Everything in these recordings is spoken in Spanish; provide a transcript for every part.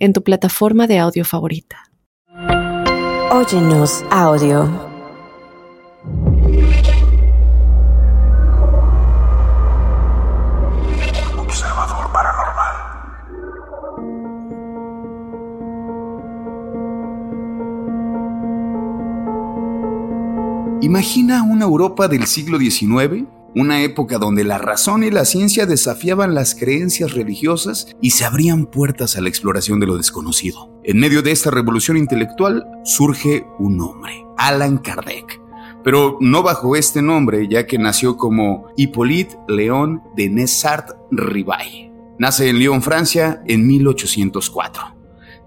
en tu plataforma de audio favorita. Óyenos audio. Observador paranormal. Imagina una Europa del siglo XIX una época donde la razón y la ciencia desafiaban las creencias religiosas y se abrían puertas a la exploración de lo desconocido. En medio de esta revolución intelectual surge un hombre, Alan Kardec, pero no bajo este nombre ya que nació como Hippolyte Léon de Nessart Rivail. Nace en Lyon, Francia, en 1804.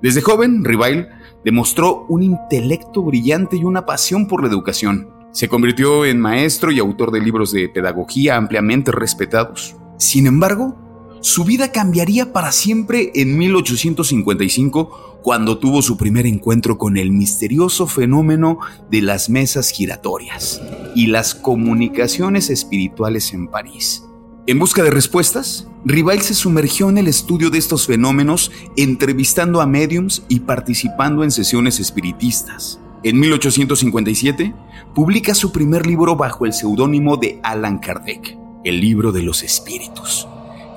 Desde joven, Rivail demostró un intelecto brillante y una pasión por la educación. Se convirtió en maestro y autor de libros de pedagogía ampliamente respetados. Sin embargo, su vida cambiaría para siempre en 1855 cuando tuvo su primer encuentro con el misterioso fenómeno de las mesas giratorias y las comunicaciones espirituales en París. En busca de respuestas, Rival se sumergió en el estudio de estos fenómenos, entrevistando a mediums y participando en sesiones espiritistas. En 1857, publica su primer libro bajo el seudónimo de Alan Kardec, el libro de los espíritus,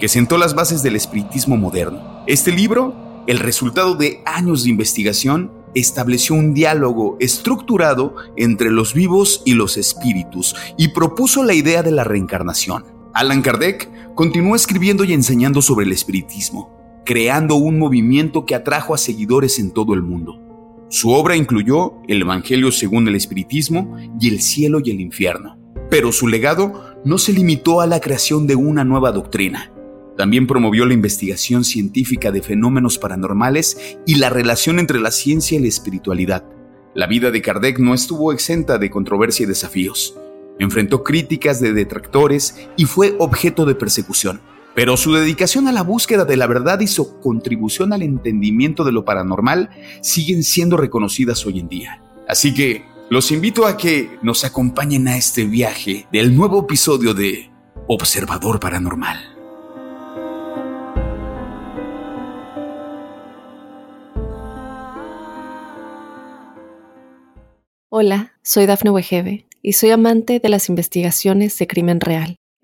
que sentó las bases del espiritismo moderno. Este libro, el resultado de años de investigación, estableció un diálogo estructurado entre los vivos y los espíritus y propuso la idea de la reencarnación. Alan Kardec continuó escribiendo y enseñando sobre el espiritismo, creando un movimiento que atrajo a seguidores en todo el mundo. Su obra incluyó el Evangelio según el Espiritismo y el cielo y el infierno. Pero su legado no se limitó a la creación de una nueva doctrina. También promovió la investigación científica de fenómenos paranormales y la relación entre la ciencia y la espiritualidad. La vida de Kardec no estuvo exenta de controversia y desafíos. Enfrentó críticas de detractores y fue objeto de persecución. Pero su dedicación a la búsqueda de la verdad y su contribución al entendimiento de lo paranormal siguen siendo reconocidas hoy en día. Así que los invito a que nos acompañen a este viaje del nuevo episodio de Observador Paranormal. Hola, soy Dafne Wegebe y soy amante de las investigaciones de crimen real.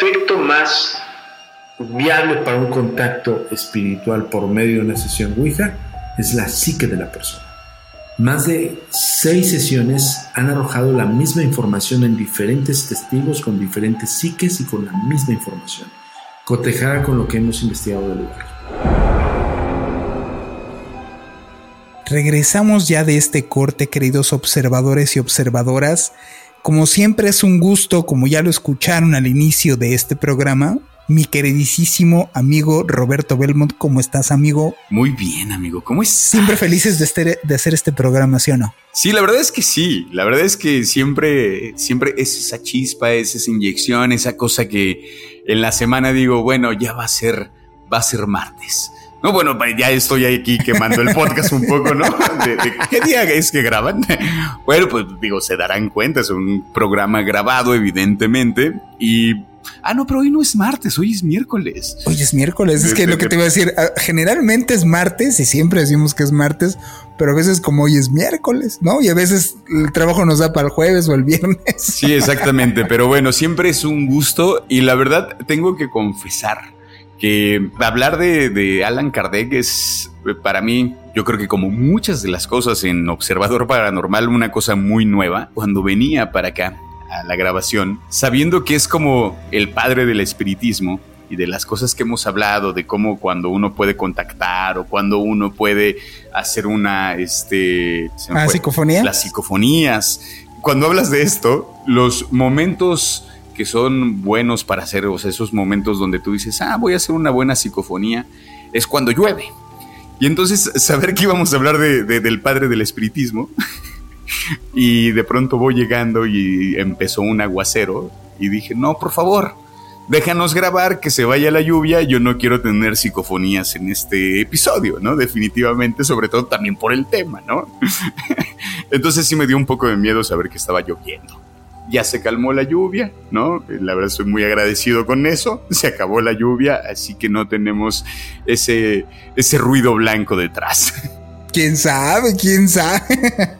Efecto más viable para un contacto espiritual por medio de una sesión Ouija es la psique de la persona. Más de seis sesiones han arrojado la misma información en diferentes testigos con diferentes psiques y con la misma información, cotejada con lo que hemos investigado del lugar. Regresamos ya de este corte, queridos observadores y observadoras. Como siempre es un gusto, como ya lo escucharon al inicio de este programa, mi queridísimo amigo Roberto Belmont. ¿Cómo estás, amigo? Muy bien, amigo. ¿Cómo es? Siempre felices de, este, de hacer este programa, ¿sí o no? Sí, la verdad es que sí. La verdad es que siempre, siempre es esa chispa, es esa inyección, esa cosa que en la semana digo, bueno, ya va a ser, va a ser martes. No, bueno, ya estoy aquí quemando el podcast un poco, ¿no? De, ¿Qué día es que graban? Bueno, pues digo, se darán cuenta, es un programa grabado, evidentemente, y Ah, no, pero hoy no es martes, hoy es miércoles. Hoy es miércoles, es que lo que te iba a decir, ah, generalmente es martes y siempre decimos que es martes, pero a veces como hoy es miércoles, ¿no? Y a veces el trabajo nos da para el jueves o el viernes. Sí, exactamente, pero bueno, siempre es un gusto y la verdad tengo que confesar que hablar de, de Alan Kardec es para mí, yo creo que como muchas de las cosas en Observador Paranormal, una cosa muy nueva, cuando venía para acá a la grabación, sabiendo que es como el padre del espiritismo, y de las cosas que hemos hablado, de cómo cuando uno puede contactar o cuando uno puede hacer una, este... ¿Ah, psicofonía? Las psicofonías. Cuando hablas de esto, los momentos que son buenos para hacer, o esos momentos donde tú dices, ah, voy a hacer una buena psicofonía, es cuando llueve. Y entonces saber que íbamos a hablar de, del padre del espiritismo, y de pronto voy llegando y empezó un aguacero, y dije, no, por favor, déjanos grabar, que se vaya la lluvia, yo no quiero tener psicofonías en este episodio, ¿no? Definitivamente, sobre todo también por el tema, ¿no? Entonces sí me dio un poco de miedo saber que estaba lloviendo. Ya se calmó la lluvia, ¿no? La verdad estoy muy agradecido con eso. Se acabó la lluvia, así que no tenemos ese, ese ruido blanco detrás. ¿Quién sabe? ¿Quién sabe?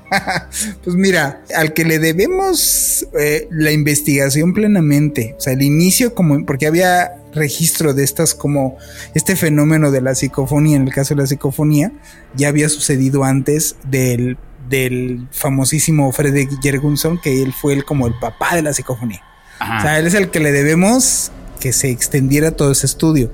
pues mira, al que le debemos eh, la investigación plenamente, o sea, el inicio como, porque había registro de estas como este fenómeno de la psicofonía, en el caso de la psicofonía, ya había sucedido antes del, del famosísimo Frederick Jergunson, que él fue el, como el papá de la psicofonía. O sea, él es el que le debemos que se extendiera todo ese estudio.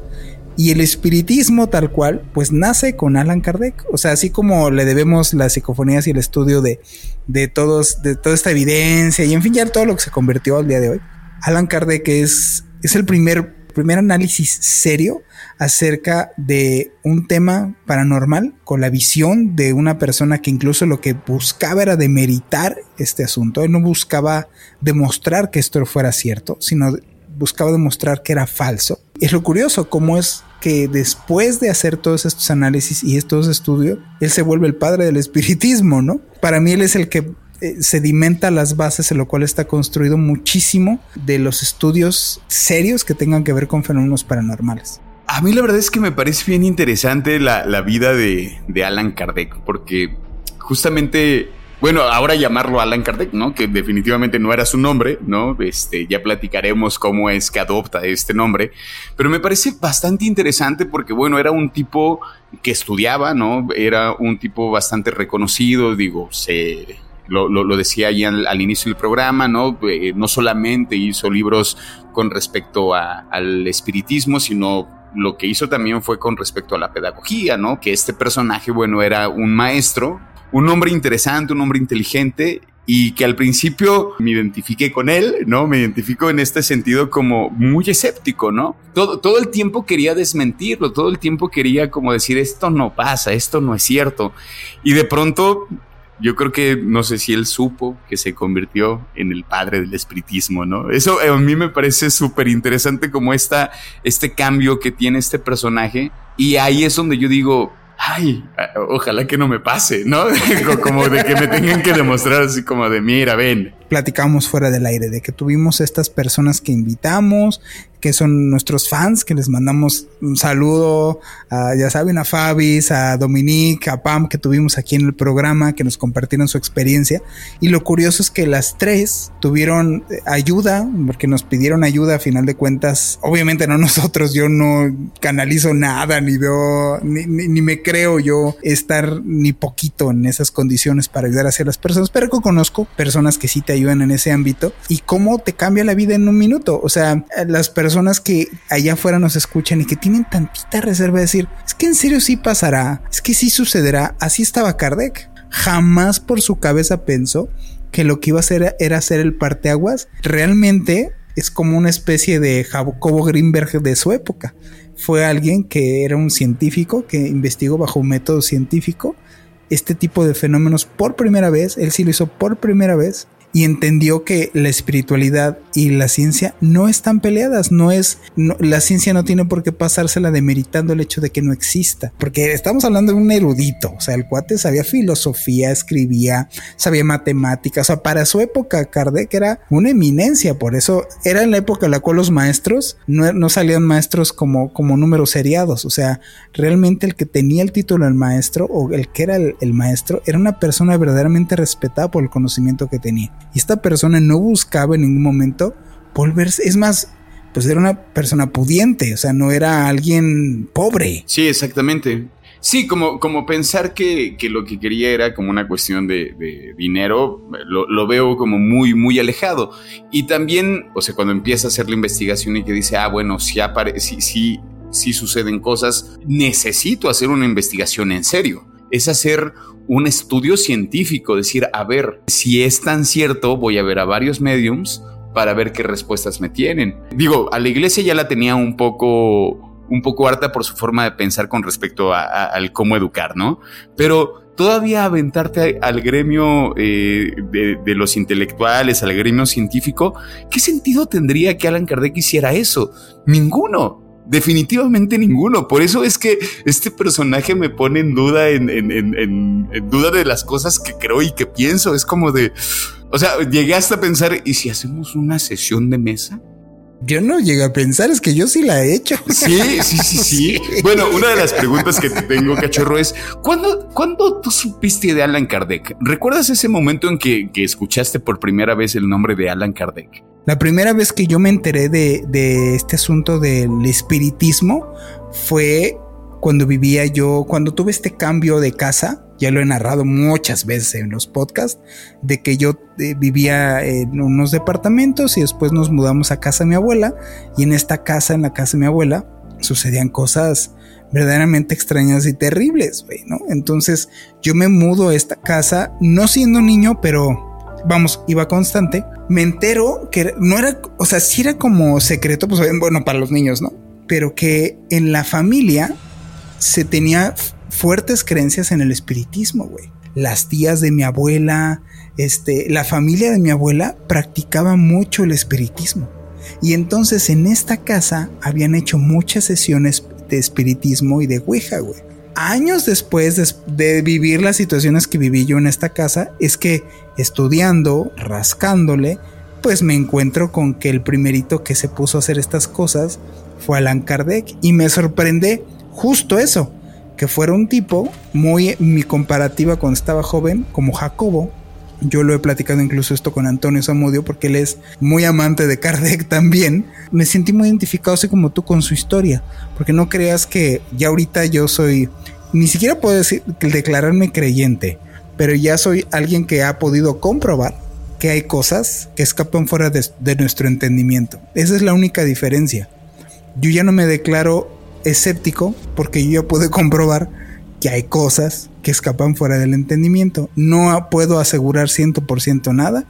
Y el espiritismo tal cual, pues nace con Alan Kardec. O sea, así como le debemos las psicofonías y el estudio de, de, todos, de toda esta evidencia y en fin, ya todo lo que se convirtió al día de hoy. Alan Kardec es, es el primer, primer análisis serio acerca de un tema paranormal con la visión de una persona que incluso lo que buscaba era demeritar este asunto. Él no buscaba demostrar que esto fuera cierto, sino buscaba demostrar que era falso. Es lo curioso, cómo es que después de hacer todos estos análisis y estos estudios, él se vuelve el padre del espiritismo, ¿no? Para mí él es el que eh, sedimenta las bases en lo cual está construido muchísimo de los estudios serios que tengan que ver con fenómenos paranormales. A mí la verdad es que me parece bien interesante la, la vida de, de Alan Kardec, porque justamente bueno, ahora llamarlo Alan Kardec, ¿no? Que definitivamente no era su nombre, ¿no? Este, ya platicaremos cómo es que adopta este nombre, pero me parece bastante interesante porque, bueno, era un tipo que estudiaba, ¿no? Era un tipo bastante reconocido, digo, se, lo, lo, decía ahí al, inicio del programa, ¿no? Eh, no solamente hizo libros con respecto a, al espiritismo, sino lo que hizo también fue con respecto a la pedagogía, ¿no? Que este personaje, bueno, era un maestro un hombre interesante, un hombre inteligente y que al principio me identifiqué con él, ¿no? Me identifico en este sentido como muy escéptico, ¿no? Todo, todo el tiempo quería desmentirlo, todo el tiempo quería como decir, esto no pasa, esto no es cierto. Y de pronto, yo creo que, no sé si él supo que se convirtió en el padre del espiritismo, ¿no? Eso a mí me parece súper interesante como esta, este cambio que tiene este personaje. Y ahí es donde yo digo, ay, ojalá que no me pase, ¿no? como de que me tengan que demostrar así como de, mira, ven. Platicamos fuera del aire de que tuvimos estas personas que invitamos, que son nuestros fans, que les mandamos un saludo, a, ya saben, a Fabis, a Dominique, a Pam, que tuvimos aquí en el programa, que nos compartieron su experiencia. Y lo curioso es que las tres tuvieron eh, ayuda, porque nos pidieron ayuda a final de cuentas. Obviamente no nosotros, yo no canalizo nada, ni veo, ni, ni, me creo yo estar ni poquito en esas condiciones para ayudar a las personas, pero conozco personas que sí te ayudan en ese ámbito y cómo te cambia la vida en un minuto. O sea, las personas que allá afuera nos escuchan y que tienen tantita reserva de decir, es que en serio sí pasará, es que sí sucederá, así estaba Kardec. Jamás por su cabeza pensó que lo que iba a hacer era hacer el parteaguas. Realmente es como una especie de Jacobo Greenberg de su época. Fue alguien que era un científico que investigó bajo un método científico este tipo de fenómenos por primera vez. Él sí lo hizo por primera vez y entendió que la espiritualidad y la ciencia no están peleadas, no es, la ciencia no tiene por qué pasársela demeritando el hecho de que no exista, porque estamos hablando de un erudito, o sea, el cuate sabía filosofía, escribía, sabía matemáticas, o sea, para su época Kardec era una eminencia, por eso era en la época en la cual los maestros no, salían maestros como, como números seriados, o sea, realmente el que tenía el título del maestro o el que era el maestro era una persona verdaderamente respetada por el conocimiento que tenía. Y esta persona no buscaba en ningún momento volverse, es más, pues era una persona pudiente, o sea, no era alguien pobre. Sí, exactamente. Sí, como, como pensar que, lo que quería era como una cuestión de, dinero, lo, veo como muy, muy alejado. Y también, o sea, cuando empieza a hacer la investigación y que dice, ah, bueno, si, si, si, si suceden cosas, necesito hacer una investigación en serio. Es hacer un estudio científico, decir, a ver, si es tan cierto, voy a ver a varios mediums para ver qué respuestas me tienen. Digo, a la iglesia ya la tenía un poco un poco harta por su forma de pensar con respecto al cómo educar, ¿no? Pero todavía aventarte al gremio eh, de, de, los intelectuales, al gremio científico, ¿qué sentido tendría que Alan Kardec hiciera eso? Ninguno. Definitivamente ninguno. Por eso es que este personaje me pone en duda, en, duda de las cosas que creo y que pienso. Es como de, o sea, llegué hasta a pensar, ¿y si hacemos una sesión de mesa? Yo no llegué a pensar, es que yo sí la he hecho. Sí, sí, sí, sí. Bueno, una de las preguntas que te tengo, cachorro, es ¿cuándo, ¿cuándo tú supiste de Alan Kardec? ¿Recuerdas ese momento en que, que escuchaste por primera vez el nombre de Alan Kardec? La primera vez que yo me enteré de, este asunto del espiritismo fue cuando vivía yo, cuando tuve este cambio de casa, ya lo he narrado muchas veces en los podcasts, de que yo eh, vivía en unos departamentos y después nos mudamos a casa de mi abuela y en esta casa, en la casa de mi abuela, sucedían cosas verdaderamente extrañas y terribles, ¿no? Entonces yo me mudo a esta casa, no siendo niño, pero vamos, iba constante, me entero que no era, o sea, sí era como secreto, pues bueno, para los niños, ¿no? Pero que en la familia se tenía fuertes creencias en el espiritismo, güey. Las tías de mi abuela, este, la familia de mi abuela practicaba mucho el espiritismo. Y entonces en esta casa habían hecho muchas sesiones de espiritismo y de Ouija, güey años después de, vivir las situaciones que viví yo en esta casa, es que estudiando, rascándole, pues me encuentro con que el primerito que se puso a hacer estas cosas fue Alan Kardec y me sorprende justo eso, que fuera un tipo muy mi comparativa cuando estaba joven como Jacobo. Yo lo he platicado incluso esto con Antonio Zamudio porque él es muy amante de Kardec también. Me sentí muy identificado así como tú con su historia, porque no creas que ya ahorita yo soy ni siquiera puedo declararme creyente, pero ya soy alguien que ha podido comprobar que hay cosas que escapan fuera de, nuestro entendimiento. Esa es la única diferencia. Yo ya no me declaro escéptico porque yo puedo comprobar que hay cosas que escapan fuera del entendimiento. No puedo asegurar 100% nada,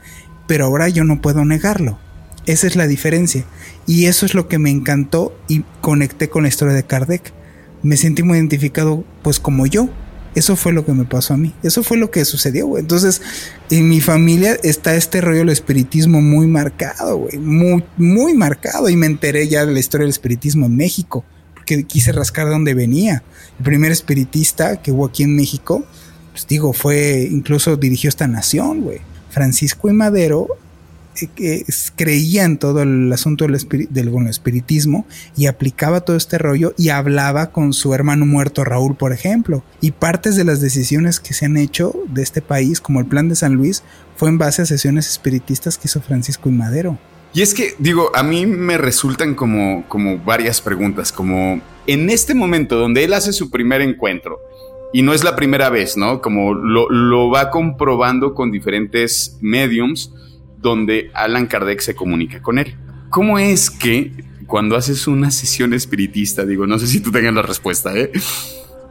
pero ahora yo no puedo negarlo. Esa es la diferencia. Y eso es lo que me encantó y conecté con la historia de Kardec me sentí muy identificado pues como yo. Eso fue lo que me pasó a mí. Eso fue lo que sucedió. Entonces, en mi familia está este rollo del espiritismo muy marcado. Muy, muy marcado. Y me enteré ya de la historia del espiritismo en México. Porque quise rascar de dónde venía. El primer espiritista que hubo aquí en México, pues digo, fue, incluso dirigió esta nación, güey. Francisco y Madero eh, creía en todo el asunto del, espiritismo y aplicaba todo este rollo y hablaba con su hermano muerto Raúl, por ejemplo. Y partes de las decisiones que se han hecho de este país, como el plan de San Luis, fue en base a sesiones espiritistas que hizo Francisco y Madero. Y es que, digo, a mí me resultan como, como varias preguntas, como en este momento donde él hace su primer encuentro, y no es la primera vez, ¿no? Como lo, lo va comprobando con diferentes mediums, donde Alan Kardec se comunica con él. ¿Cómo es que cuando haces una sesión espiritista, digo, no sé si tú tengas la respuesta, ¿eh?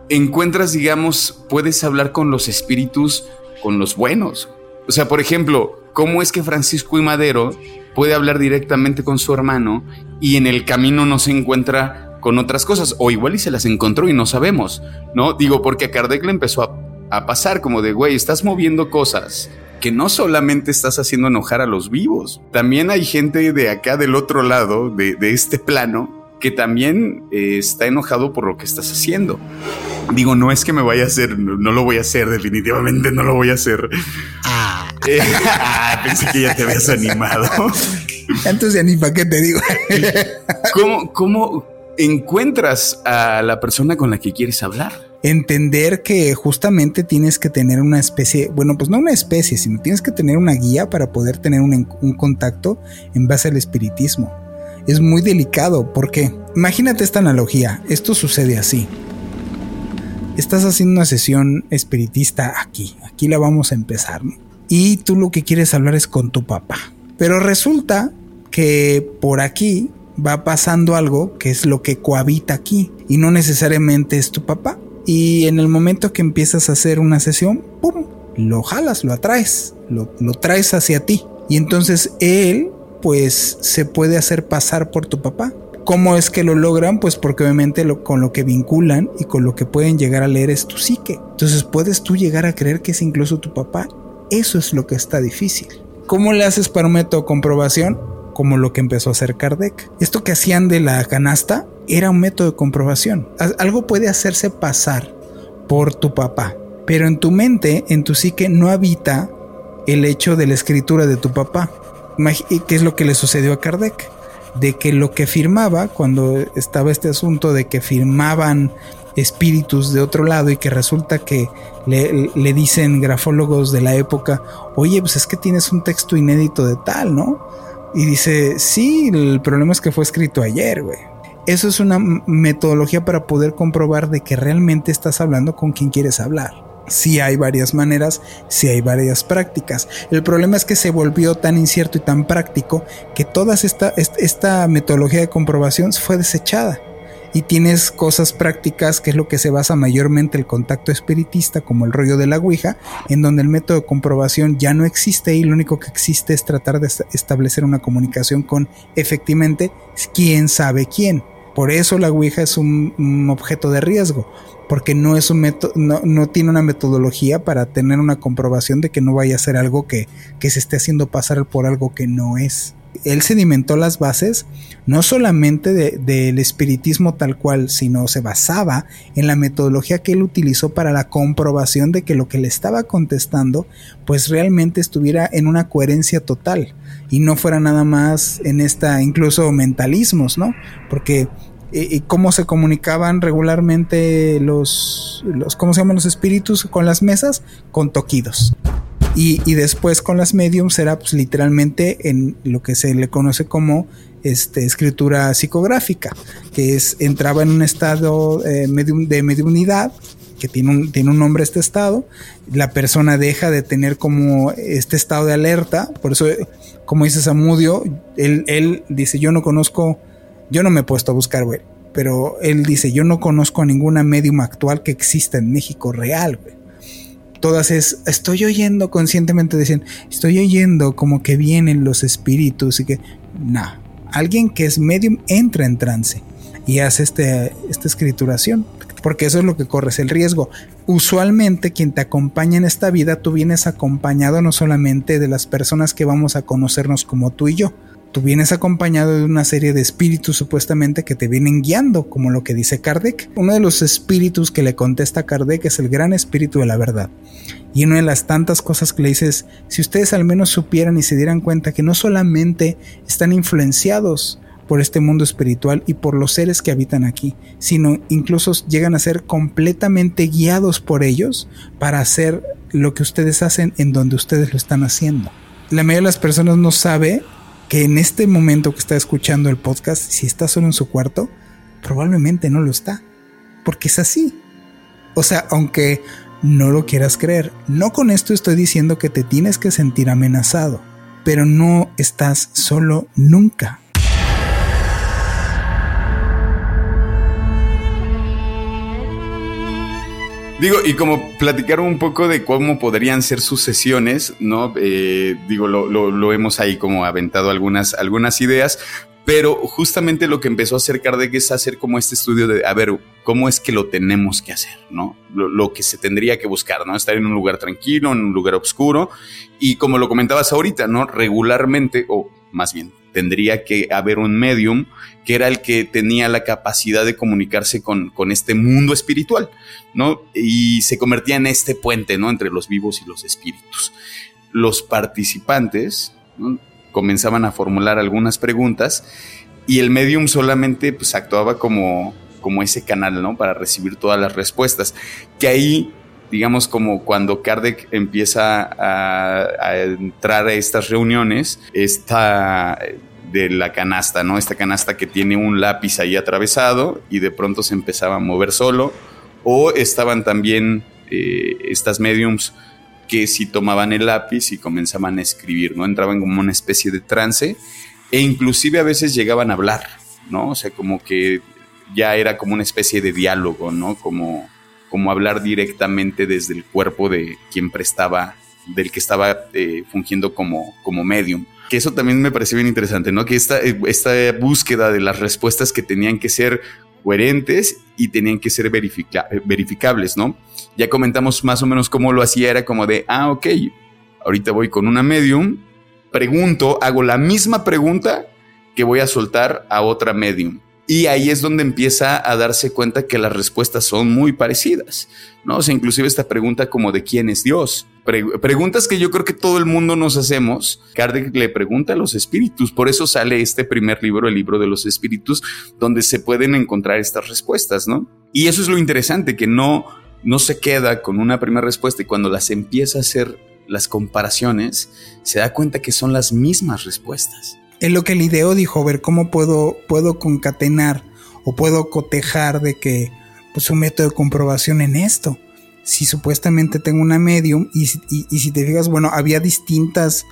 encuentras, digamos, puedes hablar con los espíritus, con los buenos? O sea, por ejemplo, ¿cómo es que Francisco y Madero puede hablar directamente con su hermano y en el camino no se encuentra con otras cosas? O igual y se las encontró y no sabemos, ¿no? Digo, porque a Kardec le empezó a, pasar como de, güey, estás moviendo cosas que no solamente estás haciendo enojar a los vivos, también hay gente de acá del otro lado de, este plano que también eh, está enojado por lo que estás haciendo. Digo, no es que me vaya a hacer, no, lo voy a hacer, definitivamente no lo voy a hacer. Ah, eh, ah pensé que ya te habías animado. Entonces, ni para qué te digo. ¿Cómo, ¿Cómo encuentras a la persona con la que quieres hablar? entender que justamente tienes que tener una especie, bueno, pues no una especie, sino tienes que tener una guía para poder tener un, contacto en base al espiritismo. Es muy delicado porque, imagínate esta analogía, esto sucede así. Estás haciendo una sesión espiritista aquí, aquí la vamos a empezar, y tú lo que quieres hablar es con tu papá. Pero resulta que por aquí va pasando algo que es lo que cohabita aquí y no necesariamente es tu papá. Y en el momento que empiezas a hacer una sesión, ¡pum! Lo jalas, lo atraes, lo, traes hacia ti. Y entonces él, pues, se puede hacer pasar por tu papá. ¿Cómo es que lo logran? Pues porque obviamente con lo que vinculan y con lo que pueden llegar a leer es tu psique. Entonces puedes tú llegar a creer que es incluso tu papá. Eso es lo que está difícil. ¿Cómo le haces para un método de comprobación? Como lo que empezó a hacer Kardec. Esto que hacían de la canasta era un método de comprobación. Algo puede hacerse pasar por tu papá, pero en tu mente, en tu psique, no habita el hecho de la escritura de tu papá. ¿Qué es lo que le sucedió a Kardec? De que lo que firmaba, cuando estaba este asunto de que firmaban espíritus de otro lado y que resulta que le, le, dicen grafólogos de la época, oye, pues es que tienes un texto inédito de tal, ¿no? Y dice, sí, el problema es que fue escrito ayer, güey. Eso es una metodología para poder comprobar de que realmente estás hablando con quien quieres hablar. Sí hay varias maneras, sí hay varias prácticas. El problema es que se volvió tan incierto y tan práctico que toda esta, esta metodología de comprobación fue desechada y tienes cosas prácticas que es lo que se basa mayormente el contacto espiritista como el rollo de la Ouija, en donde el método de comprobación ya no existe y lo único que existe es tratar de establecer una comunicación con efectivamente quién sabe quién. Por eso la Ouija es un, objeto de riesgo, porque no, es un no, no, tiene una metodología para tener una comprobación de que no vaya a ser algo que, que se esté haciendo pasar por algo que no es él sedimentó las bases no solamente del espiritismo tal cual, sino se basaba en la metodología que él utilizó para la comprobación de que lo que le estaba contestando pues realmente estuviera en una coherencia total y no fuera nada más en esta incluso mentalismos, ¿no? Porque eh, cómo se comunicaban regularmente los, los, ¿cómo se llaman los espíritus con las mesas? Con toquidos. Y, después con las mediums era pues literalmente en lo que se le conoce como este, escritura psicográfica, que es entraba en un estado eh, de mediunidad, que tiene un, tiene un nombre este estado, la persona deja de tener como este estado de alerta, por eso, como dice Samudio, él, él dice, yo no conozco, yo no me he puesto a buscar, güey, pero él dice, yo no conozco a ninguna medium actual que exista en México real, güey todas es, estoy oyendo conscientemente, dicen, estoy oyendo como que vienen los espíritus y que, no, alguien que es medium entra en trance y hace este, esta escrituración, porque eso es lo que corres el riesgo. Usualmente quien te acompaña en esta vida, tú vienes acompañado no solamente de las personas que vamos a conocernos como tú y yo, tú vienes acompañado de una serie de espíritus supuestamente que te vienen guiando, como lo que dice Kardec. Uno de los espíritus que le contesta a Kardec es el gran espíritu de la verdad. Y una de las tantas cosas que le dices, si ustedes al menos supieran y se dieran cuenta que no solamente están influenciados por este mundo espiritual y por los seres que habitan aquí, sino incluso llegan a ser completamente guiados por ellos para hacer lo que ustedes hacen en donde ustedes lo están haciendo. La mayoría de las personas no sabe que en este momento que está escuchando el podcast, si está solo en su cuarto, probablemente no lo está. Porque es así. O sea, aunque no lo quieras creer, no con esto estoy diciendo que te tienes que sentir amenazado, pero no estás solo nunca. Digo, y como platicar un poco de cómo podrían ser sus sesiones, ¿no? Eh, digo, lo, hemos ahí como aventado algunas, algunas ideas, Pero justamente lo que empezó a hacer Kardec es hacer como este estudio de, a ver, ¿cómo es que lo tenemos que hacer? ¿no? Lo, que se tendría que buscar, ¿no? Estar en un lugar tranquilo, en un lugar oscuro. Y como lo comentabas ahorita, ¿no? Regularmente, o más bien, tendría que haber un medium que era el que tenía la capacidad de comunicarse con, con este mundo espiritual, ¿no? Y se convertía en este puente, ¿no? Entre los vivos y los espíritus. Los participantes, comenzaban a formular algunas preguntas y el medium solamente pues actuaba como, como ese canal, ¿no? Para recibir todas las respuestas. Que ahí, digamos, como cuando Kardec empieza a, entrar a estas reuniones, esta de la canasta, ¿no? Esta canasta que tiene un lápiz ahí atravesado y de pronto se empezaba a mover solo. O estaban también eh, estas mediums que si tomaban el lápiz y comenzaban a escribir, ¿no? Entraban como una especie de trance e inclusive a veces llegaban a hablar, ¿no? O sea, como que ya era como una especie de diálogo, ¿no? Como, como hablar directamente desde el cuerpo de quien prestaba, del que estaba eh, fungiendo como, como medium. Que eso también me pareció bien interesante, ¿no? Que esta, eh, esta búsqueda de las respuestas que tenían que ser coherentes y tenían que ser verificables, ¿no? Ya comentamos más o menos cómo lo hacía, era como de, ah, ok, ahorita voy con una medium, pregunto, hago la misma pregunta que voy a soltar a otra medium. Y ahí es donde empieza a darse cuenta que las respuestas son muy parecidas, ¿no? O sea, inclusive esta pregunta como de quién es Dios. Preguntas que yo creo que todo el mundo nos hacemos. Kardec le pregunta a los espíritus, por eso sale este primer libro, el libro de los espíritus, donde se pueden encontrar estas respuestas, ¿no? Y eso es lo interesante, que no, no se queda con una primera respuesta y cuando las empieza a hacer las comparaciones, se da cuenta que son las mismas respuestas. En lo que el ideo dijo, ver cómo puedo, puedo concatenar o puedo cotejar de que pues un método de comprobación en esto. Si supuestamente tengo una medium y, y, si te fijas, bueno, había distintas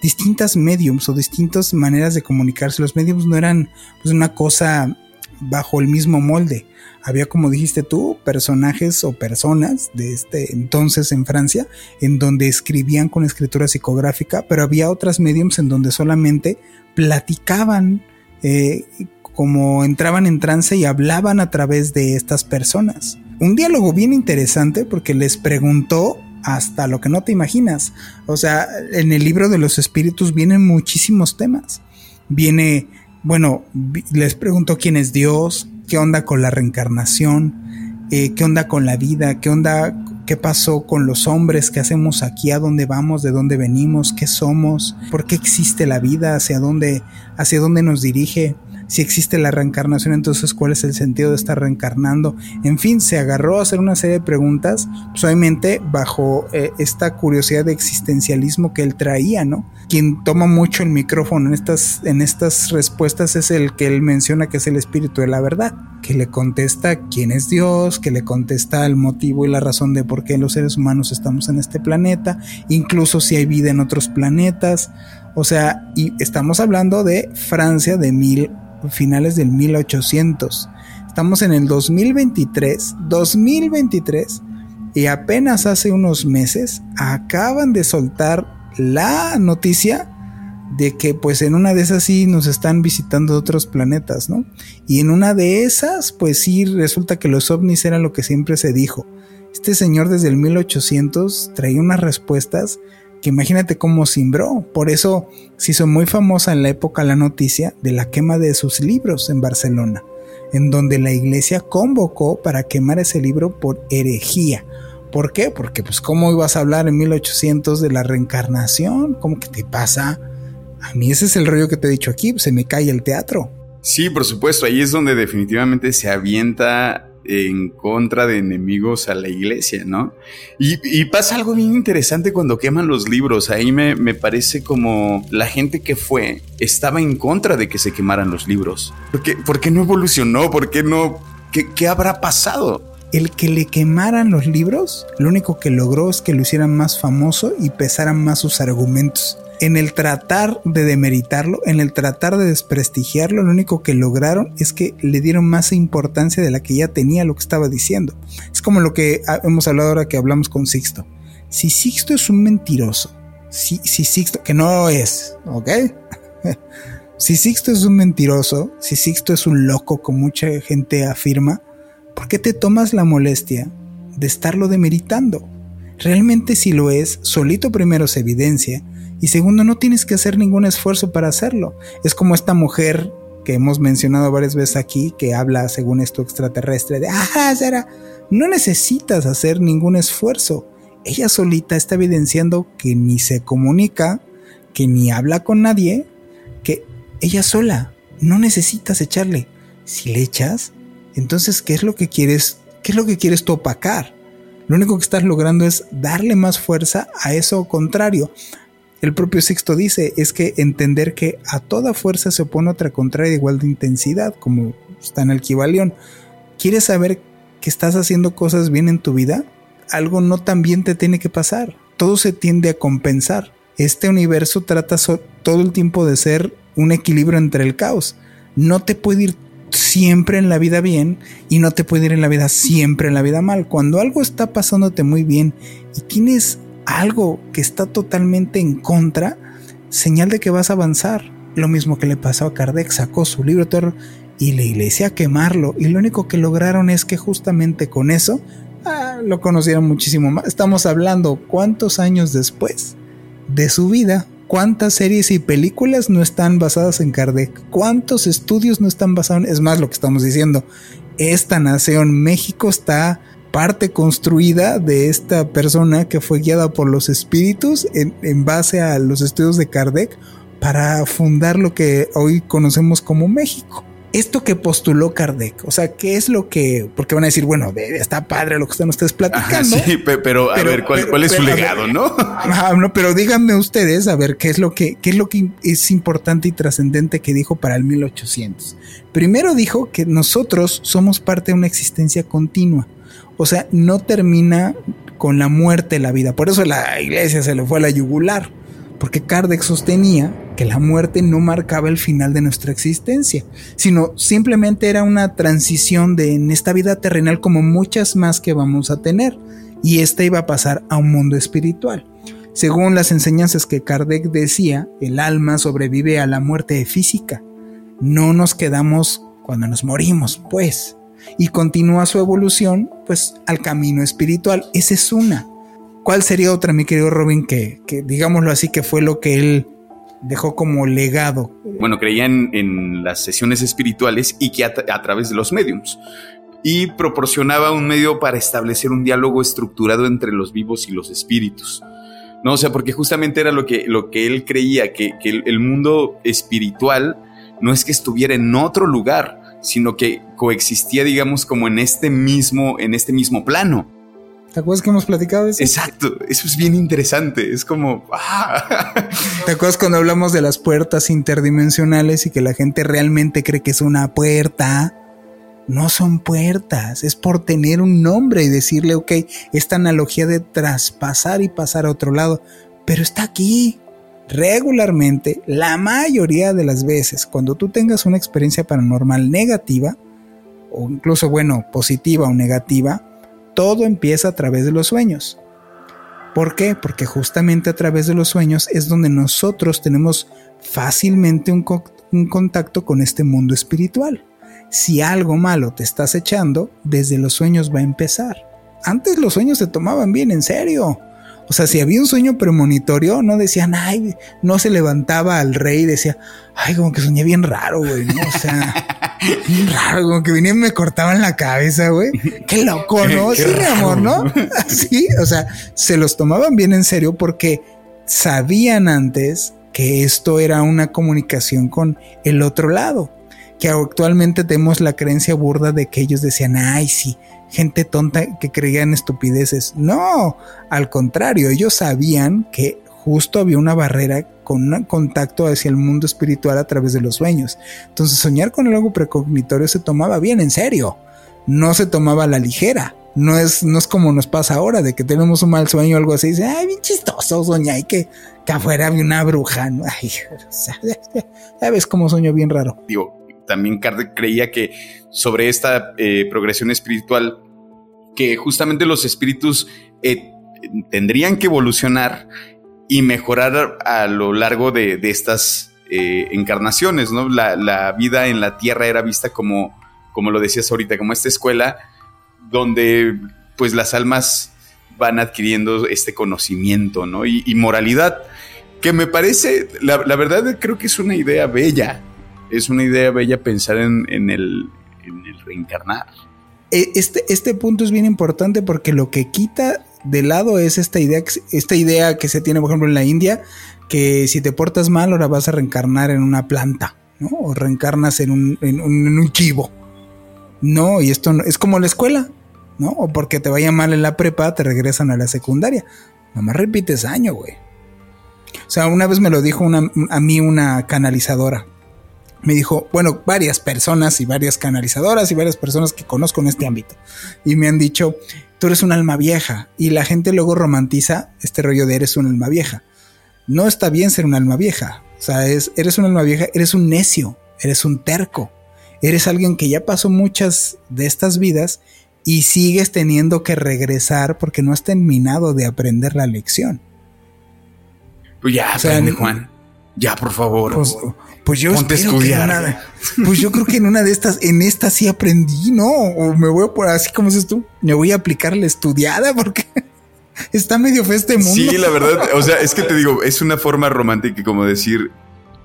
distintas mediums o distintas maneras de comunicarse. Los mediums no eran pues una cosa bajo el mismo molde. Había, como dijiste tú, personajes o personas de este entonces en Francia, en donde escribían con escritura psicográfica, pero había otras mediums en donde solamente platicaban, eh, como entraban en trance y hablaban a través de estas personas. Un diálogo bien interesante porque les preguntó hasta lo que no te imaginas. O sea, en el libro de los espíritus vienen muchísimos temas. Viene, bueno, les preguntó quién es Dios, qué onda con la reencarnación, eh, qué onda con la vida, qué onda qué pasó con los hombres, qué hacemos aquí, a dónde vamos, de dónde venimos, qué somos, por qué existe la vida, hacia dónde, hacia dónde nos dirige. Si existe la reencarnación, entonces cuál es el sentido de estar reencarnando. En fin, se agarró a hacer una serie de preguntas, pues obviamente bajo eh, esta curiosidad de existencialismo que él traía, ¿no? Quien toma mucho el micrófono en estas, en estas respuestas es el que él menciona que es el espíritu de la verdad que le contesta quién es Dios, que le contesta el motivo y la razón de por qué los seres humanos estamos en este planeta, incluso si hay vida en otros planetas. O sea, y estamos hablando de Francia de mil, finales del 1800. Estamos en el 2023, 2023, y apenas hace unos meses acaban de soltar la noticia de que pues en una de esas sí nos están visitando otros planetas, ¿no? Y en una de esas pues sí resulta que los ovnis eran lo que siempre se dijo. Este señor desde el 1800 traía unas respuestas que imagínate cómo cimbró. Por eso se hizo muy famosa en la época la noticia de la quema de sus libros en Barcelona, en donde la iglesia convocó para quemar ese libro por herejía. ¿Por qué? Porque pues cómo ibas a hablar en 1800 de la reencarnación, ¿cómo que te pasa? A mí ese es el rollo que te he dicho aquí, se me cae el teatro. Sí, por supuesto, ahí es donde definitivamente se avienta en contra de enemigos a la iglesia, ¿no? Y, pasa algo bien interesante cuando queman los libros. Ahí me, parece como la gente que fue estaba en contra de que se quemaran los libros. ¿Por qué, por qué no evolucionó? ¿Por qué no? ¿Qué, ¿Qué habrá pasado? El que le quemaran los libros, lo único que logró es que lo hicieran más famoso y pesaran más sus argumentos en el tratar de demeritarlo, en el tratar de desprestigiarlo, lo único que lograron es que le dieron más importancia de la que ya tenía lo que estaba diciendo. Es como lo que hemos hablado ahora que hablamos con Sixto. Si Sixto es un mentiroso, si, si Sixto, que no es, ¿ok? Si Sixto es un mentiroso, si Sixto es un loco como mucha gente afirma, ¿por qué te tomas la molestia de estarlo demeritando? Realmente si lo es, solito primero se evidencia y segundo no tienes que hacer ningún esfuerzo para hacerlo. Es como esta mujer que hemos mencionado varias veces aquí, que habla según esto extraterrestre de, ah, Sara, no necesitas hacer ningún esfuerzo. Ella solita está evidenciando que ni se comunica, que ni habla con nadie, que ella sola, no necesitas echarle. Si le echas, entonces, ¿qué es lo que quieres? ¿Qué es lo que quieres tú opacar? Lo único que estás logrando es darle más fuerza a eso contrario. El propio Sixto dice es que entender que a toda fuerza se opone otra contraria igual de intensidad, como está en el Kibalión. ¿Quieres saber que estás haciendo cosas bien en tu vida? Algo no tan bien te tiene que pasar. Todo se tiende a compensar. Este universo trata todo el tiempo de ser un equilibrio entre el caos. No te puede ir siempre en la vida bien y no te puede ir en la vida siempre en la vida mal. Cuando algo está pasándote muy bien y tienes algo que está totalmente en contra, señal de que vas a avanzar. Lo mismo que le pasó a Kardec, sacó su libro y la iglesia a quemarlo. Y lo único que lograron es que justamente con eso ah, lo conocieron muchísimo más. Estamos hablando cuántos años después de su vida. ¿Cuántas series y películas no están basadas en Kardec? ¿Cuántos estudios no están basados en... Es más lo que estamos diciendo. Esta nación, México, está parte construida de esta persona que fue guiada por los espíritus en, base a los estudios de Kardec para fundar lo que hoy conocemos como México. Esto que postuló Kardec, o sea, ¿qué es lo que, porque van a decir, bueno, está padre lo que están ustedes platicando. sí, pero, a ver, ¿cuál, es su legado, ¿no? ¿no? Pero díganme ustedes, a ver, ¿qué es lo que, qué es lo que es importante y trascendente que dijo para el 1800? Primero dijo que nosotros somos parte de una existencia continua. O sea, no termina con la muerte la vida. Por eso la iglesia se le fue a la yugular. Porque Kardec sostenía que la muerte no marcaba el final de nuestra existencia, sino simplemente era una transición de en esta vida terrenal como muchas más que vamos a tener. Y esta iba a pasar a un mundo espiritual. Según las enseñanzas que Kardec decía, el alma sobrevive a la muerte física. No nos quedamos cuando nos morimos, pues y continúa su evolución pues al camino espiritual. Esa es una. ¿Cuál sería otra, mi querido Robin, que, digámoslo así, que fue lo que él dejó como legado? Bueno, creía en, las sesiones espirituales y que a, través de los mediums. Y proporcionaba un medio para establecer un diálogo estructurado entre los vivos y los espíritus. No, o sea, porque justamente era lo que, lo que él creía, que, el mundo espiritual no es que estuviera en otro lugar, sino que coexistía, digamos, como en este mismo, en este mismo plano. ¿Te acuerdas que hemos platicado eso? Exacto, eso es bien interesante, es como... ¡ah! ¿Te acuerdas cuando hablamos de las puertas interdimensionales y que la gente realmente cree que es una puerta? No son puertas, es por tener un nombre y decirle, ok, esta analogía de traspasar y pasar a otro lado, pero está aquí, regularmente, la mayoría de las veces, cuando tú tengas una experiencia paranormal negativa, o incluso, bueno, positiva o negativa, todo empieza a través de los sueños. ¿Por qué? Porque justamente a través de los sueños es donde nosotros tenemos fácilmente un, contacto con este mundo espiritual. Si algo malo te estás echando, desde los sueños va a empezar. Antes los sueños se tomaban bien en serio. O sea, si había un sueño premonitorio, no decían, ay, no se levantaba al rey y decía, ay, como que soñé bien raro, güey, ¿no? O sea, bien raro, como que venían y me cortaban la cabeza, güey. Qué loco, ¿no? sí, mi amor, ¿no? Sí, o sea, se los tomaban bien en serio porque sabían antes que esto era una comunicación con el otro lado. Que actualmente tenemos la creencia burda de que ellos decían, ay, sí, gente tonta que creía en estupideces. No, al contrario, ellos sabían que justo había una barrera con un contacto hacia el mundo espiritual a través de los sueños. Entonces soñar con algo precognitorio se tomaba bien en serio, no se tomaba a la ligera. No es, no es como nos pasa ahora, de que tenemos un mal sueño o algo así, y dice, ay, bien chistoso, soñé que, que afuera había una bruja. Ay, ya ves cómo sueño bien raro. Digo, también creía que sobre esta eh, progresión espiritual, que justamente los espíritus eh, tendrían que evolucionar y mejorar a lo largo de, estas eh, encarnaciones, ¿no? La, vida en la tierra era vista como, como lo decías ahorita, como esta escuela donde pues las almas van adquiriendo este conocimiento, ¿no? Y, moralidad, que me parece, la, verdad creo que es una idea bella, es una idea bella pensar en, el, en el reencarnar. E, este, este punto es bien importante porque lo que quita de lado es esta idea, esta idea que se tiene, por ejemplo, en la India, que si te portas mal, ahora vas a reencarnar en una planta, ¿no? O reencarnas en un, en un, chivo. No, y esto no, es como la escuela, ¿no? O porque te vaya mal en la prepa, te regresan a la secundaria. Nomás repites año, güey. O sea, una vez me lo dijo a mí una canalizadora. Me dijo, bueno, varias personas y varias canalizadoras y varias personas que conozco en este ámbito. Y me han dicho, tú eres un alma vieja. Y la gente luego romantiza este rollo de eres un alma vieja no está bien ser un alma vieja. O sea, es, eres un alma vieja, eres un necio, eres un terco, eres alguien que ya pasó muchas de estas vidas y sigues teniendo que regresar porque no has terminado de aprender la lección. Pues ya, Juan. Ya, por favor. Pues, pues yo Ponte estudiar. pues yo creo que en una de estas, en esta sí aprendí, ¿no? O me voy a por así como dices tú, me voy a aplicar la estudiada porque está medio fe este mundo. Sí, la verdad, o sea, es que te digo, es una forma romántica como decir,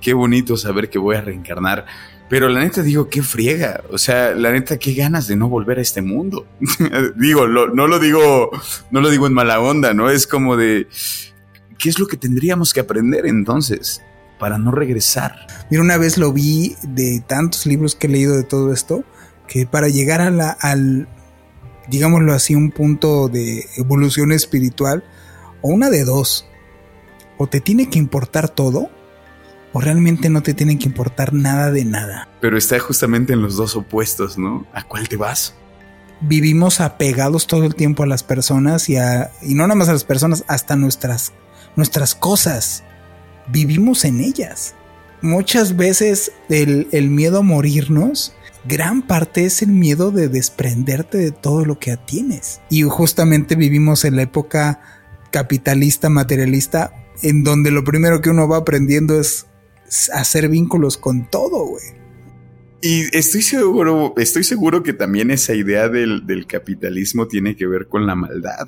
qué bonito saber que voy a reencarnar. Pero la neta digo, qué friega. O sea, la neta, qué ganas de no volver a este mundo. digo, no lo digo, no lo digo en mala onda, ¿no? Es como de, ¿qué es lo que tendríamos que aprender entonces para no regresar? Mira, una vez lo vi de tantos libros que he leído de todo esto, que para llegar a la, al, digámoslo así, un punto de evolución espiritual, o una de dos, o te tiene que importar todo, o realmente no te tiene que importar nada de nada. Pero está justamente en los dos opuestos, ¿no? ¿A cuál te vas? Vivimos apegados todo el tiempo a las personas y, a, y no nada más a las personas, hasta nuestras, nuestras cosas. Vivimos en ellas. Muchas veces el, el miedo a morirnos gran parte es el miedo de desprenderte de todo lo que tienes. Y justamente vivimos en la época capitalista, materialista, en donde lo primero que uno va aprendiendo es hacer vínculos con todo, güey. Y estoy seguro, estoy seguro que también esa idea del, del, capitalismo tiene que ver con la maldad.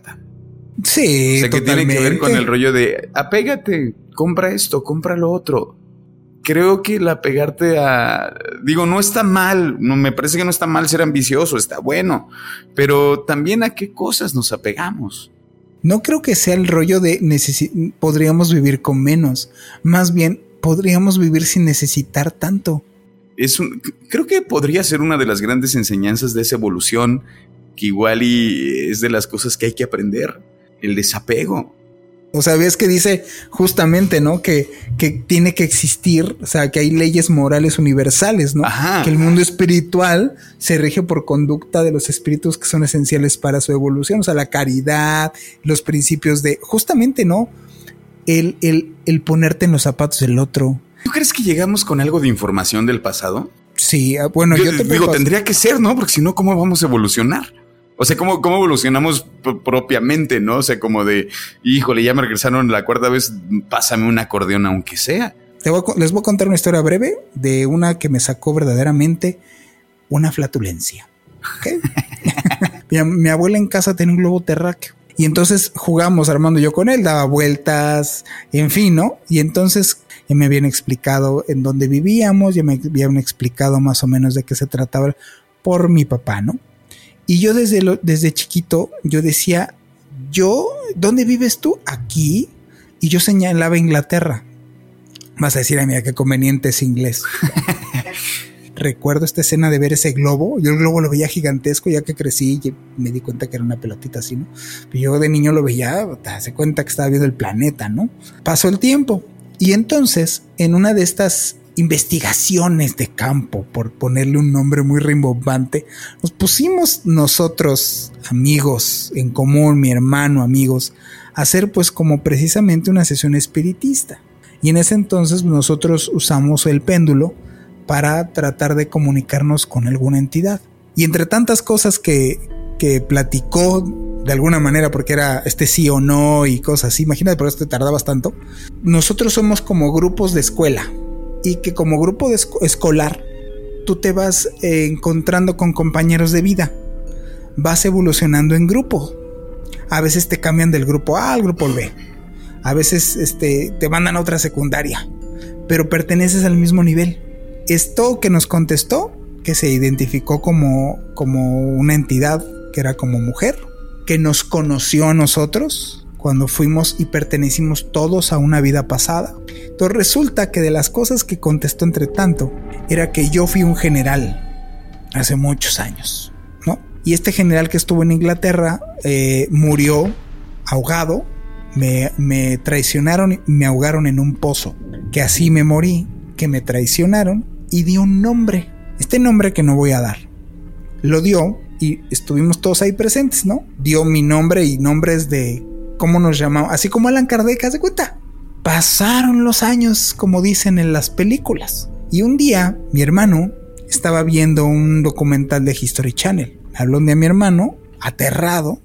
Sí, o sea, que tiene que ver con el rollo de apégate, compra esto, compra lo otro creo que la pegarte a, digo, no está mal, no me parece que no está mal ser ambicioso, está bueno, pero también a qué cosas nos apegamos. No creo que sea el rollo de podríamos vivir con menos, más bien podríamos vivir sin necesitar tanto. Es un, creo que podría ser una de las grandes enseñanzas de esa evolución, que igual y es de las cosas que hay que aprender, el desapego. O sea, ves que dice justamente, ¿no? Que, que tiene que existir, o sea, que hay leyes morales universales, ¿no? Que el mundo espiritual se rige por conducta de los espíritus que son esenciales para su evolución, o sea, la caridad, los principios de, justamente, ¿no? El, el, el ponerte en los zapatos del otro. ¿Tú crees que llegamos con algo de información del pasado? Sí, ah, bueno, yo, te digo, tendría que ser, ¿no? Porque si no, ¿cómo vamos a evolucionar? O sea, ¿cómo, cómo evolucionamos propiamente, no? O sea, como de, híjole, ya me regresaron la cuarta vez, pásame un acordeón aunque sea. les voy a contar una historia breve de una que me sacó verdaderamente una flatulencia. mi, mi, abuela en casa tenía un globo terráqueo. Y entonces jugamos Armando y yo con él, daba vueltas, en fin, ¿no? Y entonces ya me habían explicado en dónde vivíamos, ya me habían explicado más o menos de qué se trataba por mi papá, ¿no? Y yo desde, lo, desde chiquito, yo decía, yo, ¿dónde vives tú? Aquí. Y yo señalaba Inglaterra. Vas a decir, a mí, qué conveniente es inglés. Recuerdo esta escena de ver ese globo. Yo el globo lo veía gigantesco ya que crecí y me di cuenta que era una pelotita así, ¿no? Pero yo de niño lo veía, te hace cuenta que estaba viendo el planeta, ¿no? Pasó el tiempo. Y entonces, en una de estas investigaciones de campo, por ponerle un nombre muy rimbombante, nos pusimos nosotros, amigos en común, mi hermano, amigos, a hacer pues como precisamente una sesión espiritista. Y en ese entonces nosotros usamos el péndulo para tratar de comunicarnos con alguna entidad. Y entre tantas cosas que, que platicó de alguna manera, porque era este sí o no y cosas así, imagínate por eso te tardabas tanto, nosotros somos como grupos de escuela, y que como grupo escolar tú te vas eh, encontrando con compañeros de vida. Vas evolucionando en grupo. A veces te cambian del grupo A al grupo B. A veces este, te mandan a otra secundaria. Pero perteneces al mismo nivel. Esto que nos contestó, que se identificó como, como una entidad que era como mujer, que nos conoció a nosotros cuando fuimos y pertenecimos todos a una vida pasada. Entonces resulta que de las cosas que contestó entre tanto era que yo fui un general hace muchos años, ¿no? Y este general que estuvo en Inglaterra eh, murió ahogado, me, me traicionaron y me ahogaron en un pozo, que así me morí, que me traicionaron y dio un nombre, este nombre que no voy a dar. Lo dio y estuvimos todos ahí presentes, ¿no? Dio mi nombre y nombres de cómo nos llamamos, así como Alan Kardec, ¿hace cuenta? Pasaron los años, como dicen en las películas. Y un día, mi hermano estaba viendo un documental de History Channel. Habló de mi hermano, aterrado,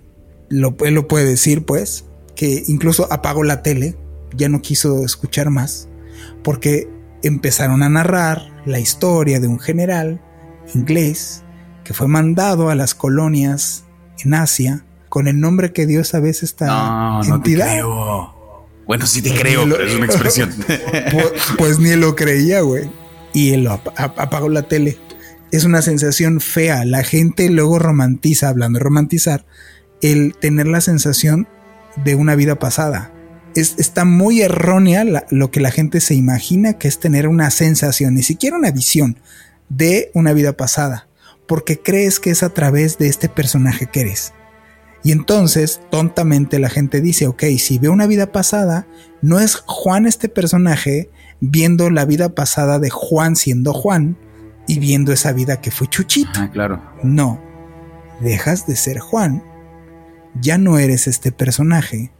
lo, él lo puede decir, pues, que incluso apagó la tele, ya no quiso escuchar más, porque empezaron a narrar la historia de un general inglés que fue mandado a las colonias en Asia con el nombre que Dios a veces está no, no Te creo. Bueno, sí te creo, pero es una expresión. pues, pues, ni lo creía, güey. Y él apagó la tele. Es una sensación fea. La gente luego romantiza, hablando de romantizar, el tener la sensación de una vida pasada. Es, está muy errónea lo que la gente se imagina que es tener una sensación, ni siquiera una visión de una vida pasada, porque crees que es a través de este personaje que eres. Y entonces, tontamente la gente dice, ok, si veo una vida pasada, no es Juan este personaje viendo la vida pasada de Juan siendo Juan y viendo esa vida que fue Chuchito. Ah, claro. No, dejas de ser Juan, ya no eres este personaje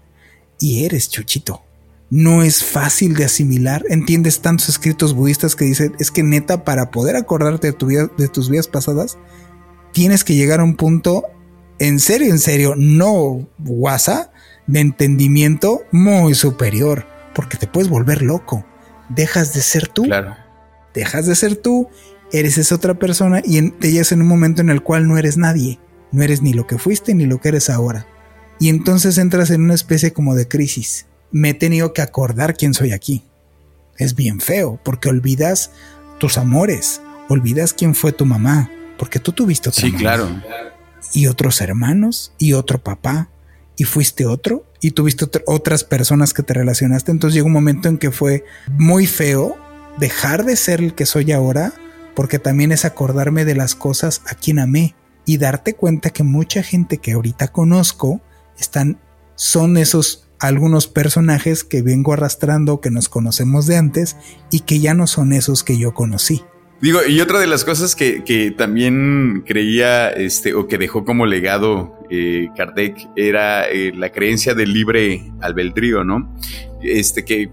y eres Chuchito. No es fácil de asimilar. Entiendes tantos escritos budistas que dicen, es que neta, para poder acordarte de, tu vida, de tus vidas pasadas, tienes que llegar a un punto en serio, en serio, no guasa, de entendimiento muy superior, porque te puedes volver loco. Dejas de ser tú. Claro. Dejas de ser tú, eres esa otra persona y te llegas en un momento en el cual no eres nadie. No eres ni lo que fuiste ni lo que eres ahora. Y entonces entras en una especie como de crisis. Me he tenido que acordar quién soy aquí. Es bien feo, porque olvidas tus amores, olvidas quién fue tu mamá, porque tú tuviste otra Sí, claro y otros hermanos y otro papá y fuiste otro y tuviste otras personas que te relacionaste. Entonces llegó un momento en que fue muy feo dejar de ser el que soy ahora porque también es acordarme de las cosas a quien amé y darte cuenta que mucha gente que ahorita conozco están son esos algunos personajes que vengo arrastrando que nos conocemos de antes y que ya no son esos que yo conocí. Digo, y otra de las cosas que, también creía, este, o que dejó como legado eh, Kardec, era eh, la creencia del libre albedrío, ¿no? Este, que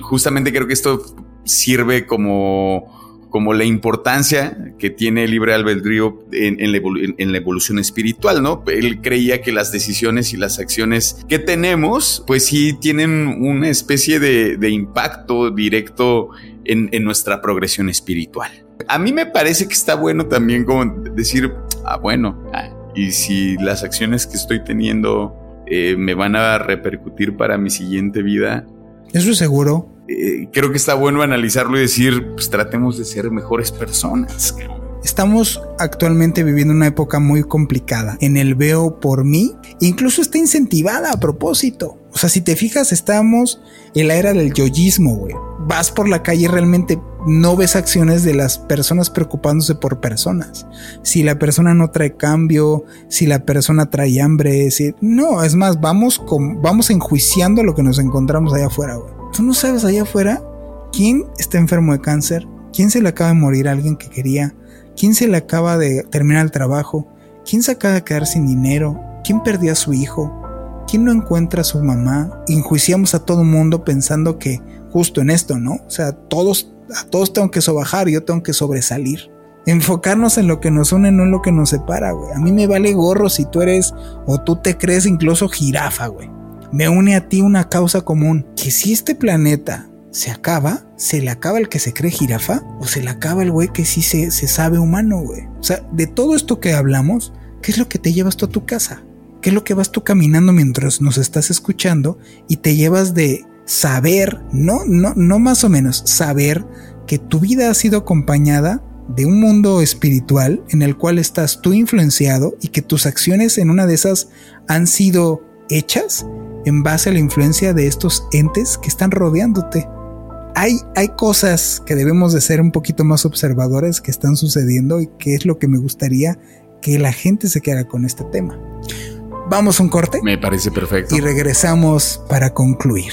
justamente creo que esto sirve como, como la importancia que tiene el libre albedrío en, en, la evolución espiritual, ¿no? Él creía que las decisiones y las acciones que tenemos, pues sí tienen una especie de, de impacto directo en, en nuestra progresión espiritual. A mí me parece que está bueno también como decir, ah, bueno, ah, y si las acciones que estoy teniendo eh, me van a repercutir para mi siguiente vida. Eso es seguro. Eh, creo que está bueno analizarlo y decir, pues tratemos de ser mejores personas. Estamos actualmente viviendo una época muy complicada. En el veo por mí, incluso está incentivada a propósito. O sea, si te fijas, estamos en la era del yoyismo, güey. Vas por la calle y realmente no ves acciones de las personas preocupándose por personas. Si la persona no trae cambio, si la persona trae hambre, si... no, es más, vamos, con, vamos enjuiciando lo que nos encontramos allá afuera, güey. Tú no sabes allá afuera quién está enfermo de cáncer, quién se le acaba de morir a alguien que quería, ¿Quién se le acaba de terminar el trabajo? ¿Quién se acaba de quedar sin dinero? ¿Quién perdió a su hijo? ¿Quién no encuentra a su mamá? Enjuiciamos a todo mundo pensando que justo en esto, ¿no? O sea, todos, a todos tengo que sobajar, yo tengo que sobresalir. Enfocarnos en lo que nos une, no en lo que nos separa, güey. A mí me vale gorro si tú eres o tú te crees incluso jirafa, güey. Me une a ti una causa común. Que si este planeta se acaba, se le acaba el que se cree jirafa o se le acaba el güey que sí se, se sabe humano, güey. O sea, de todo esto que hablamos, ¿qué es lo que te llevas tú a tu casa? ¿Qué es lo que vas tú caminando mientras nos estás escuchando y te llevas de saber, no, no, no más o menos, saber que tu vida ha sido acompañada de un mundo espiritual en el cual estás tú influenciado y que tus acciones en una de esas han sido hechas en base a la influencia de estos entes que están rodeándote. Hay, hay cosas que debemos de ser un poquito más observadores que están sucediendo y que es lo que me gustaría que la gente se quede con este tema. Vamos a un corte. Me parece perfecto. Y regresamos para concluir.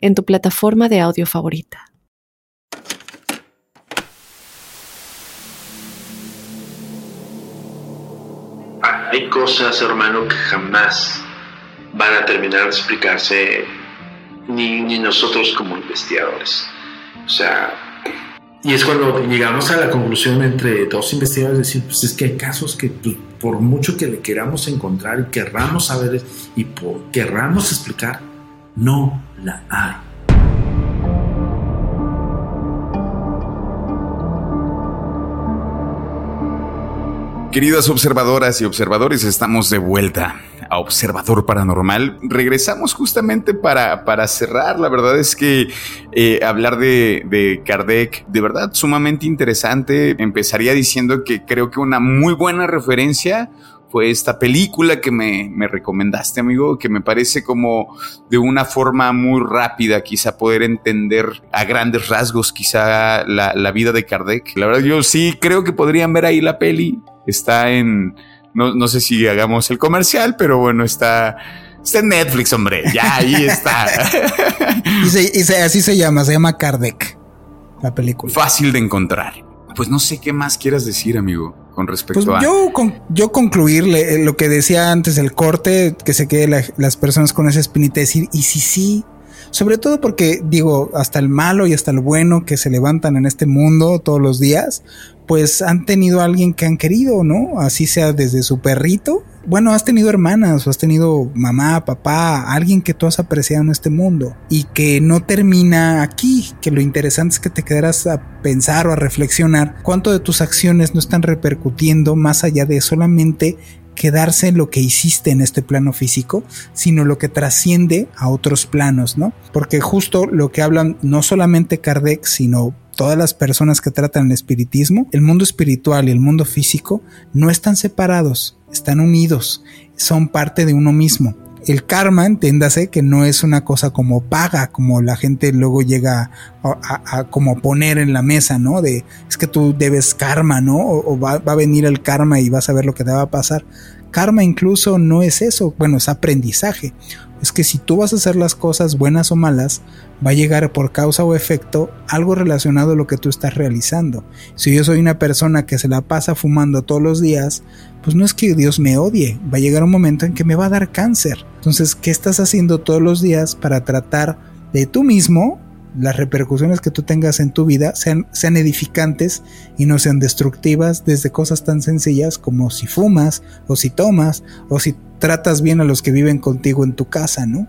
en tu plataforma de audio favorita. Hay cosas, hermano, que jamás van a terminar de explicarse ni, ni nosotros como investigadores. O sea, y es cuando llegamos a la conclusión entre dos investigadores, decir, pues es que hay casos que pues, por mucho que le queramos encontrar y querramos saber y por, querramos explicar, no la hay. Queridas observadoras y observadores, estamos de vuelta a Observador Paranormal. Regresamos justamente para, para cerrar. La verdad es que eh, hablar de, de Kardec, de verdad, sumamente interesante. Empezaría diciendo que creo que una muy buena referencia fue esta película que me, me, recomendaste, amigo, que me parece como de una forma muy rápida, quizá poder entender a grandes rasgos, quizá la, la vida de Kardec. La verdad, yo sí creo que podrían ver ahí la peli. Está en, no, no sé si hagamos el comercial, pero bueno, está, está en Netflix, hombre. Ya ahí está. y, se, y se, así se llama, se llama Kardec, la película. Fácil de encontrar. Pues no sé qué más quieras decir, amigo, con respecto pues a. Yo, con, yo concluirle lo que decía antes del corte, que se quede la, las personas con esa espinita, decir, y si sí, sobre todo porque digo, hasta el malo y hasta el bueno que se levantan en este mundo todos los días, pues han tenido a alguien que han querido, ¿no? Así sea desde su perrito. Bueno, has tenido hermanas o has tenido mamá, papá, alguien que tú has apreciado en este mundo y que no termina aquí, que lo interesante es que te quedarás a pensar o a reflexionar cuánto de tus acciones no están repercutiendo más allá de solamente quedarse en lo que hiciste en este plano físico, sino lo que trasciende a otros planos, ¿no? Porque justo lo que hablan no solamente Kardec, sino todas las personas que tratan el espiritismo, el mundo espiritual y el mundo físico no están separados, están unidos, son parte de uno mismo. El karma, entiéndase que no es una cosa como paga, como la gente luego llega a, a, a como poner en la mesa, ¿no? De es que tú debes karma, ¿no? O, o va, va a venir el karma y vas a ver lo que te va a pasar. Karma incluso no es eso, bueno, es aprendizaje es que si tú vas a hacer las cosas buenas o malas, va a llegar por causa o efecto algo relacionado a lo que tú estás realizando. Si yo soy una persona que se la pasa fumando todos los días, pues no es que Dios me odie, va a llegar un momento en que me va a dar cáncer. Entonces, ¿qué estás haciendo todos los días para tratar de tú mismo las repercusiones que tú tengas en tu vida sean, sean, edificantes y no sean destructivas desde cosas tan sencillas como si fumas o si tomas o si tratas bien a los que viven contigo en tu casa, ¿no?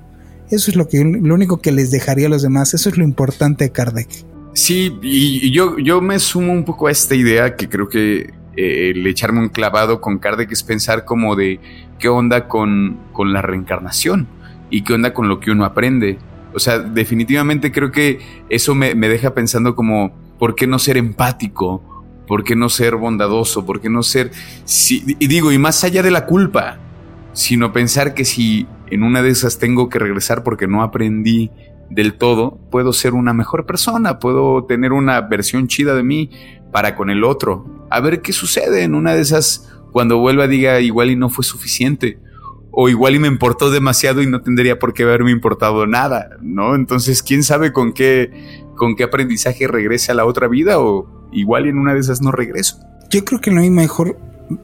Eso es lo, que, lo único que les dejaría a los demás, eso es lo importante de Kardec. Sí, y yo, yo me sumo un poco a esta idea que creo que eh, el echarme un clavado con Kardec es pensar como de qué onda con, con la reencarnación y qué onda con lo que uno aprende o sea, definitivamente creo que eso me, me deja pensando como, ¿por qué no ser empático? ¿Por qué no ser bondadoso? ¿Por qué no ser... Si, y digo, y más allá de la culpa, sino pensar que si en una de esas tengo que regresar porque no aprendí del todo, puedo ser una mejor persona, puedo tener una versión chida de mí para con el otro. A ver qué sucede en una de esas cuando vuelva diga igual y no fue suficiente o igual y me importó demasiado y no tendría por qué haberme importado nada, ¿no? Entonces, quién sabe con qué, con qué aprendizaje regrese a la otra vida o igual y en una de esas no regreso. Yo creo que no hay mejor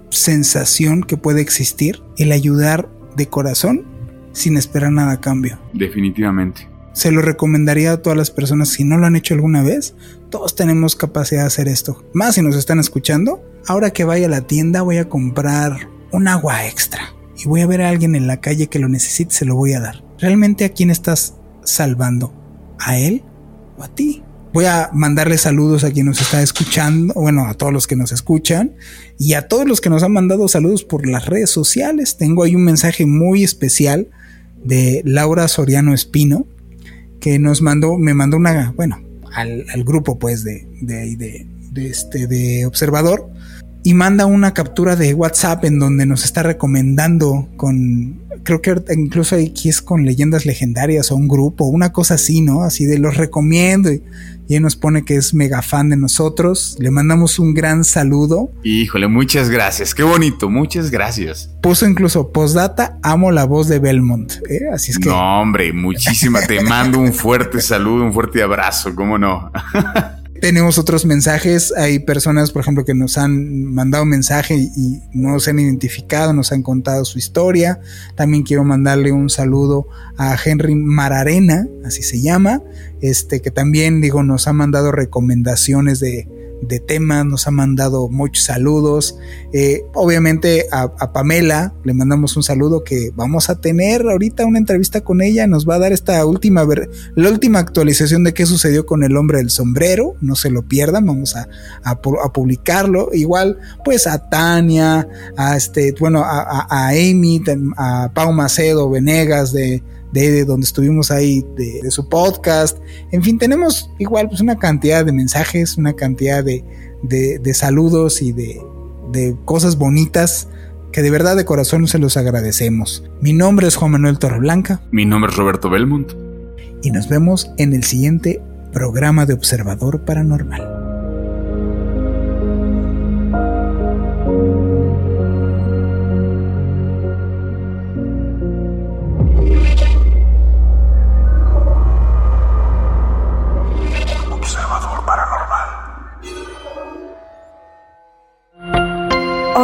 sensación que puede existir el ayudar de corazón sin esperar nada a cambio. Definitivamente. Se lo recomendaría a todas las personas si no lo han hecho alguna vez. Todos tenemos capacidad de hacer esto. Más si nos están escuchando. Ahora que vaya a la tienda voy a comprar un agua extra y voy a ver a alguien en la calle que lo necesite, se lo voy a dar. ¿Realmente a quién estás salvando? ¿A él o a ti? Voy a mandarle saludos a quien nos está escuchando, bueno, a todos los que nos escuchan y a todos los que nos han mandado saludos por las redes sociales. Tengo ahí un mensaje muy especial de Laura Soriano Espino que nos mandó, me mandó una, bueno, al, grupo pues de, de, de, este, de observador y manda una captura de WhatsApp en donde nos está recomendando con creo que incluso aquí es con leyendas legendarias o un grupo, una cosa así, ¿no? Así de los recomiendo y, él nos pone que es mega fan de nosotros. Le mandamos un gran saludo. Híjole, muchas gracias. Qué bonito, muchas gracias. Puso incluso postdata, amo la voz de Belmont. ¿eh? Así es que. No, hombre, muchísima. Te mando un fuerte saludo, un fuerte abrazo, ¿cómo no? Tenemos otros mensajes. Hay personas, por ejemplo, que nos han mandado mensaje y, no se han identificado, nos han contado su historia. También quiero mandarle un saludo a Henry Mararena, así se llama, este que también digo nos ha mandado recomendaciones de de temas, nos ha mandado muchos saludos. Eh, obviamente a, Pamela le mandamos un saludo que vamos a tener ahorita una entrevista con ella, nos va a dar esta última, la última actualización de qué sucedió con el hombre del sombrero, no se lo pierdan, vamos a, a, publicarlo. Igual pues a Tania, a este, bueno, a, a Amy, a Pau Macedo Venegas de de, donde estuvimos ahí, de, su podcast. En fin, tenemos igual pues una cantidad de mensajes, una cantidad de, de saludos y de, cosas bonitas que de verdad de corazón se los agradecemos. Mi nombre es Juan Manuel Torreblanca. Mi nombre es Roberto Belmont. Y nos vemos en el siguiente programa de Observador Paranormal.